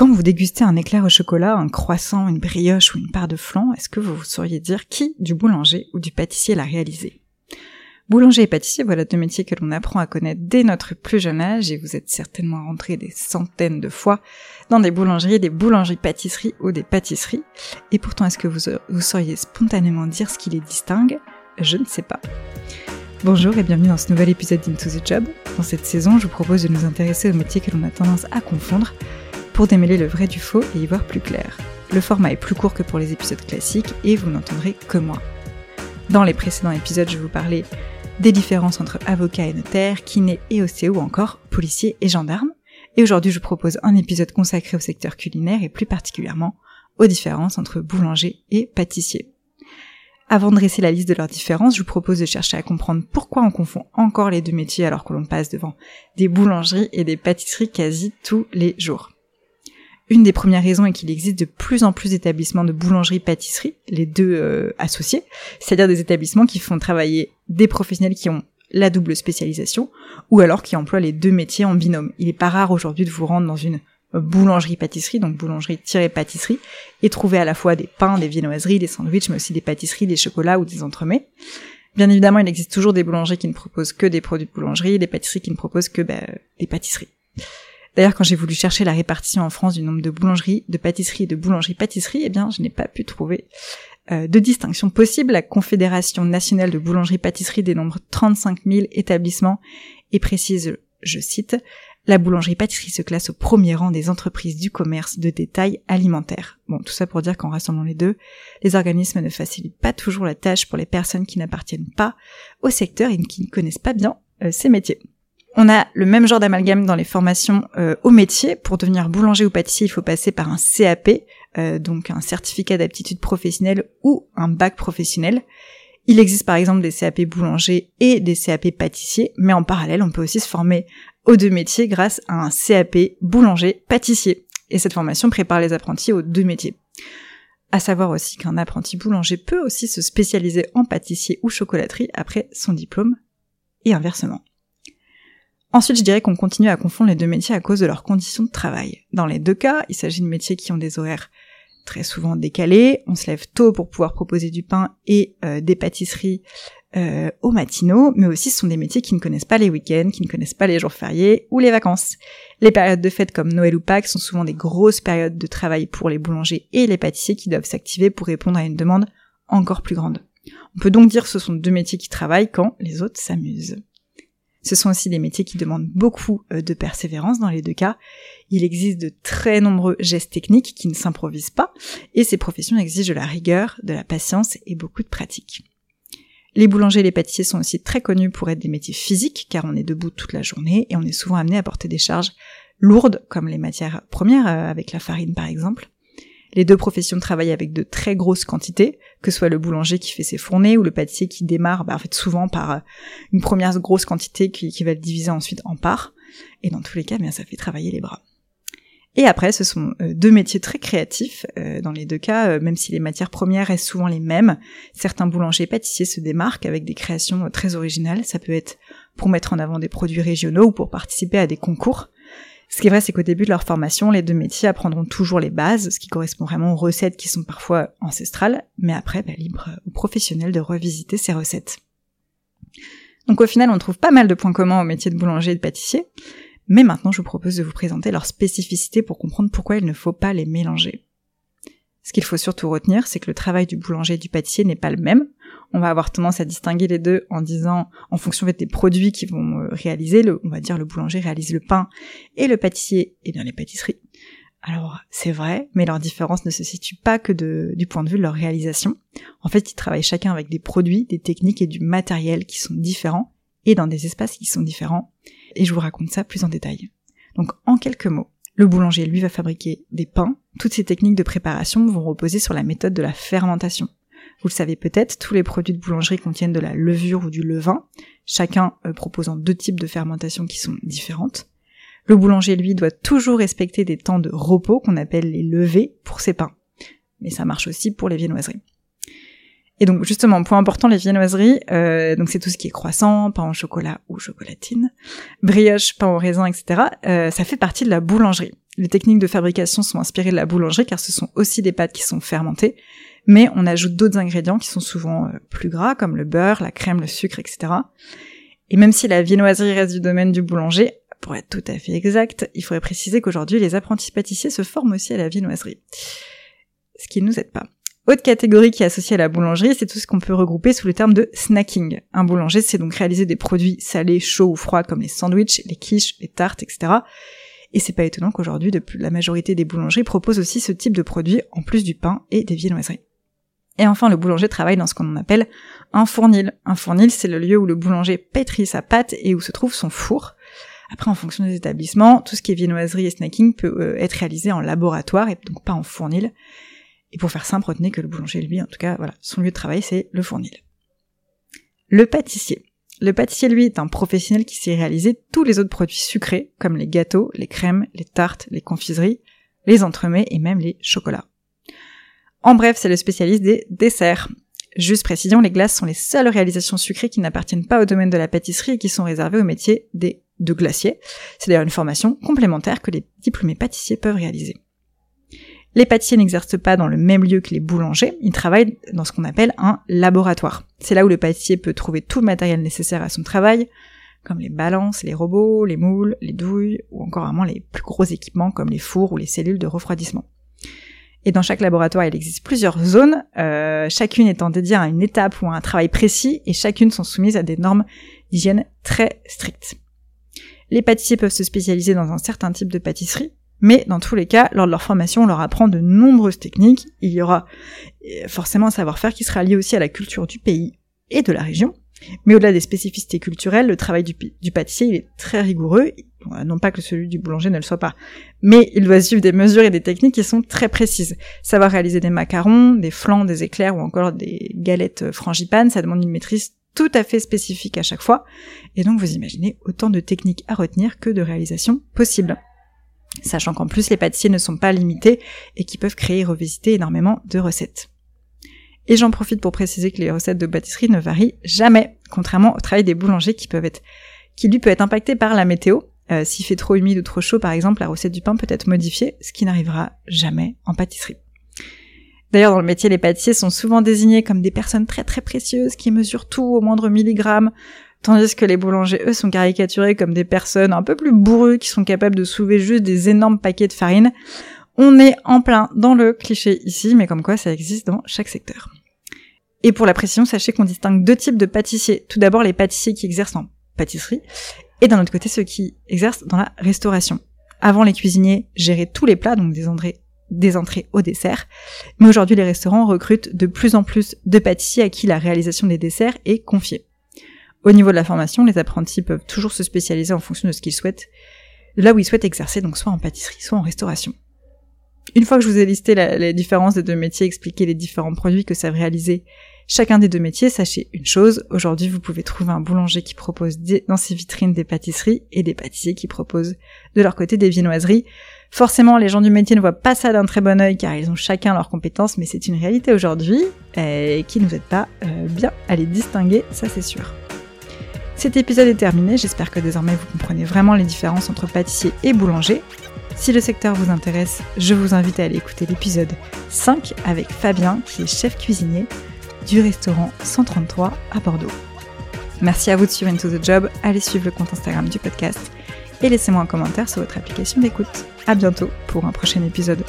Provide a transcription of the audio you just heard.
Quand vous dégustez un éclair au chocolat, un croissant, une brioche ou une part de flan, est-ce que vous sauriez dire qui du boulanger ou du pâtissier l'a réalisé? Boulanger et pâtissier, voilà deux métiers que l'on apprend à connaître dès notre plus jeune âge et vous êtes certainement rentré des centaines de fois dans des boulangeries, des boulangeries-pâtisseries ou des pâtisseries. Et pourtant, est-ce que vous, vous sauriez spontanément dire ce qui les distingue? Je ne sais pas. Bonjour et bienvenue dans ce nouvel épisode d'Into the Job. Dans cette saison, je vous propose de nous intéresser aux métiers que l'on a tendance à confondre pour démêler le vrai du faux et y voir plus clair. Le format est plus court que pour les épisodes classiques et vous n'entendrez que moi. Dans les précédents épisodes, je vous parlais des différences entre avocat et notaire, kiné et ostéo ou encore policier et gendarme. Et aujourd'hui, je vous propose un épisode consacré au secteur culinaire et plus particulièrement aux différences entre boulanger et pâtissier. Avant de dresser la liste de leurs différences, je vous propose de chercher à comprendre pourquoi on confond encore les deux métiers alors que l'on passe devant des boulangeries et des pâtisseries quasi tous les jours. Une des premières raisons est qu'il existe de plus en plus d'établissements de boulangerie-pâtisserie, les deux euh, associés, c'est-à-dire des établissements qui font travailler des professionnels qui ont la double spécialisation, ou alors qui emploient les deux métiers en binôme. Il est pas rare aujourd'hui de vous rendre dans une boulangerie-pâtisserie, donc boulangerie-pâtisserie, et trouver à la fois des pains, des viennoiseries, des sandwichs, mais aussi des pâtisseries, des chocolats ou des entremets. Bien évidemment, il existe toujours des boulangers qui ne proposent que des produits de boulangerie, des pâtisseries qui ne proposent que bah, des pâtisseries. D'ailleurs, quand j'ai voulu chercher la répartition en France du nombre de boulangeries, de pâtisseries et de boulangeries-pâtisseries, eh bien, je n'ai pas pu trouver euh, de distinction possible. La Confédération nationale de boulangerie-pâtisserie dénombre 35 000 établissements et précise, je cite, la boulangerie-pâtisserie se classe au premier rang des entreprises du commerce de détail alimentaire. Bon, tout ça pour dire qu'en rassemblant les deux, les organismes ne facilitent pas toujours la tâche pour les personnes qui n'appartiennent pas au secteur et qui ne connaissent pas bien euh, ces métiers. On a le même genre d'amalgame dans les formations euh, au métier. Pour devenir boulanger ou pâtissier, il faut passer par un CAP, euh, donc un certificat d'aptitude professionnelle ou un bac professionnel. Il existe par exemple des CAP boulanger et des CAP pâtissier, mais en parallèle, on peut aussi se former aux deux métiers grâce à un CAP boulanger-pâtissier. Et cette formation prépare les apprentis aux deux métiers. À savoir aussi qu'un apprenti boulanger peut aussi se spécialiser en pâtissier ou chocolaterie après son diplôme, et inversement. Ensuite, je dirais qu'on continue à confondre les deux métiers à cause de leurs conditions de travail. Dans les deux cas, il s'agit de métiers qui ont des horaires très souvent décalés. On se lève tôt pour pouvoir proposer du pain et euh, des pâtisseries euh, aux matinaux, mais aussi ce sont des métiers qui ne connaissent pas les week-ends, qui ne connaissent pas les jours fériés ou les vacances. Les périodes de fête comme Noël ou Pâques sont souvent des grosses périodes de travail pour les boulangers et les pâtissiers qui doivent s'activer pour répondre à une demande encore plus grande. On peut donc dire que ce sont deux métiers qui travaillent quand les autres s'amusent. Ce sont aussi des métiers qui demandent beaucoup euh, de persévérance dans les deux cas. Il existe de très nombreux gestes techniques qui ne s'improvisent pas, et ces professions exigent de la rigueur, de la patience et beaucoup de pratique. Les boulangers et les pâtissiers sont aussi très connus pour être des métiers physiques, car on est debout toute la journée et on est souvent amené à porter des charges lourdes, comme les matières premières, euh, avec la farine par exemple. Les deux professions travaillent avec de très grosses quantités, que ce soit le boulanger qui fait ses fournées ou le pâtissier qui démarre, bah, en fait souvent par euh, une première grosse quantité qui, va le diviser ensuite en parts. Et dans tous les cas, bien ça fait travailler les bras. Et après, ce sont euh, deux métiers très créatifs. Euh, dans les deux cas, même si les matières premières restent souvent les mêmes, certains boulangers et pâtissiers se démarquent avec des créations très originales. Ça peut être pour mettre en avant des produits régionaux ou pour participer à des concours. Ce qui est vrai, c'est qu'au début de leur formation, les deux métiers apprendront toujours les bases, ce qui correspond vraiment aux recettes qui sont parfois ancestrales, mais après, bah, libre aux professionnels de revisiter ces recettes. Donc au final, on trouve pas mal de points communs au métier de boulanger et de pâtissier, mais maintenant je vous propose de vous présenter leurs spécificités pour comprendre pourquoi il ne faut pas les mélanger. Ce qu'il faut surtout retenir, c'est que le travail du boulanger et du pâtissier n'est pas le même, on va avoir tendance à distinguer les deux en disant, en fonction des produits qui vont euh, réaliser, le, on va dire le boulanger réalise le pain et le pâtissier, et bien les pâtisseries. Alors c'est vrai, mais leur différence ne se situe pas que du point de vue de leur réalisation. En fait, ils travaillent chacun avec des produits, des techniques et du matériel qui sont différents et dans des espaces qui sont différents. Et je vous raconte ça plus en détail. Donc en quelques mots, le boulanger lui va fabriquer des pains. Toutes ces techniques de préparation vont reposer sur la méthode de la fermentation. Vous le savez peut-être, tous les produits de boulangerie contiennent de la levure ou du levain, chacun euh, proposant deux types de fermentation qui sont différentes. Le boulanger, lui, doit toujours respecter des temps de repos qu'on appelle les levées pour ses pains. Mais ça marche aussi pour les viennoiseries. Et donc justement, point important, les viennoiseries, euh, donc c'est tout ce qui est croissant, pain au chocolat ou chocolatine, brioche, pain au raisin, etc. Euh, ça fait partie de la boulangerie. Les techniques de fabrication sont inspirées de la boulangerie car ce sont aussi des pâtes qui sont fermentées, mais on ajoute d'autres ingrédients qui sont souvent euh, plus gras comme le beurre, la crème, le sucre, etc. Et même si la viennoiserie reste du domaine du boulanger, pour être tout à fait exact, il faudrait préciser qu'aujourd'hui les apprentis pâtissiers se forment aussi à la viennoiserie. Ce qui ne nous aide pas. Autre catégorie qui est associée à la boulangerie, c'est tout ce qu'on peut regrouper sous le terme de snacking. Un boulanger, c'est donc réaliser des produits salés, chauds ou froids comme les sandwichs, les quiches, les tartes, etc. Et c'est pas étonnant qu'aujourd'hui, la majorité des boulangeries proposent aussi ce type de produits en plus du pain et des viennoiseries. Et enfin, le boulanger travaille dans ce qu'on appelle un fournil. Un fournil, c'est le lieu où le boulanger pétrit sa pâte et où se trouve son four. Après, en fonction des établissements, tout ce qui est viennoiserie et snacking peut euh, être réalisé en laboratoire et donc pas en fournil. Et pour faire simple, retenez que le boulanger, lui, en tout cas, voilà, son lieu de travail, c'est le fournil. Le pâtissier. Le pâtissier, lui, est un professionnel qui sait réaliser tous les autres produits sucrés, comme les gâteaux, les crèmes, les tartes, les confiseries, les entremets et même les chocolats. En bref, c'est le spécialiste des desserts. Juste précision, les glaces sont les seules réalisations sucrées qui n'appartiennent pas au domaine de la pâtisserie et qui sont réservées au métier des de glacier. C'est d'ailleurs une formation complémentaire que les diplômés pâtissiers peuvent réaliser. Les pâtissiers n'exercent pas dans le même lieu que les boulangers, ils travaillent dans ce qu'on appelle un laboratoire. C'est là où le pâtissier peut trouver tout le matériel nécessaire à son travail, comme les balances, les robots, les moules, les douilles, ou encore vraiment les plus gros équipements comme les fours ou les cellules de refroidissement. Et dans chaque laboratoire, il existe plusieurs zones, euh, chacune étant dédiée à une étape ou à un travail précis, et chacune sont soumises à des normes d'hygiène très strictes. Les pâtissiers peuvent se spécialiser dans un certain type de pâtisserie, mais dans tous les cas, lors de leur formation, on leur apprend de nombreuses techniques. Il y aura euh, forcément un savoir-faire qui sera lié aussi à la culture du pays et de la région. Mais au-delà des spécificités culturelles, le travail du, pâtissier est très rigoureux, non pas que celui du boulanger ne le soit pas, mais il doit suivre des mesures et des techniques qui sont très précises. Savoir réaliser des macarons, des flans, des éclairs ou encore des galettes frangipanes, ça demande une maîtrise tout à fait spécifique à chaque fois, et donc vous imaginez autant de techniques à retenir que de réalisations possibles sachant qu'en plus les pâtissiers ne sont pas limités et qui peuvent créer et revisiter énormément de recettes. Et j'en profite pour préciser que les recettes de pâtisserie ne varient jamais, contrairement au travail des boulangers qui lui peut être impacté par la météo. Euh, S'il fait trop humide ou trop chaud, par exemple, la recette du pain peut être modifiée, ce qui n'arrivera jamais en pâtisserie. D'ailleurs, dans le métier, les pâtissiers sont souvent désignés comme des personnes très très précieuses qui mesurent tout au moindre milligramme, Tandis que les boulangers, eux, sont caricaturés comme des personnes un peu plus bourrues qui sont capables de soulever juste des énormes paquets de farine. On est en plein dans le cliché ici, mais comme quoi ça existe dans chaque secteur. Et pour la précision, sachez qu'on distingue deux types de pâtissiers. Tout d'abord, les pâtissiers qui exercent en pâtisserie, et d'un autre côté, ceux qui exercent dans la restauration. Avant, les cuisiniers géraient tous les plats, donc des entrées, des entrées au dessert. Mais aujourd'hui, les restaurants recrutent de plus en plus de pâtissiers à qui la réalisation des desserts est confiée. Au niveau de la formation, les apprentis peuvent toujours se spécialiser en fonction de ce qu'ils souhaitent, là où ils souhaitent exercer, donc soit en pâtisserie, soit en restauration. Une fois que je vous ai listé les différences des deux métiers, expliqué les différents produits que savent réaliser chacun des deux métiers, sachez une chose, aujourd'hui vous pouvez trouver un boulanger qui propose dans ses vitrines des pâtisseries et des pâtissiers qui proposent de leur côté des viennoiseries. Forcément, les gens du métier ne voient pas ça d'un très bon oeil car ils ont chacun leurs compétences, mais c'est une réalité aujourd'hui et qui ne nous aide pas euh, bien à les distinguer, ça c'est sûr. Cet épisode est terminé, j'espère que désormais vous comprenez vraiment les différences entre pâtissier et boulanger. Si le secteur vous intéresse, je vous invite à aller écouter l'épisode 5 avec Fabien, qui est chef cuisinier du restaurant 133 à Bordeaux. Merci à vous de suivre Into the Job, allez suivre le compte Instagram du podcast et laissez-moi un commentaire sur votre application d'écoute. À bientôt pour un prochain épisode.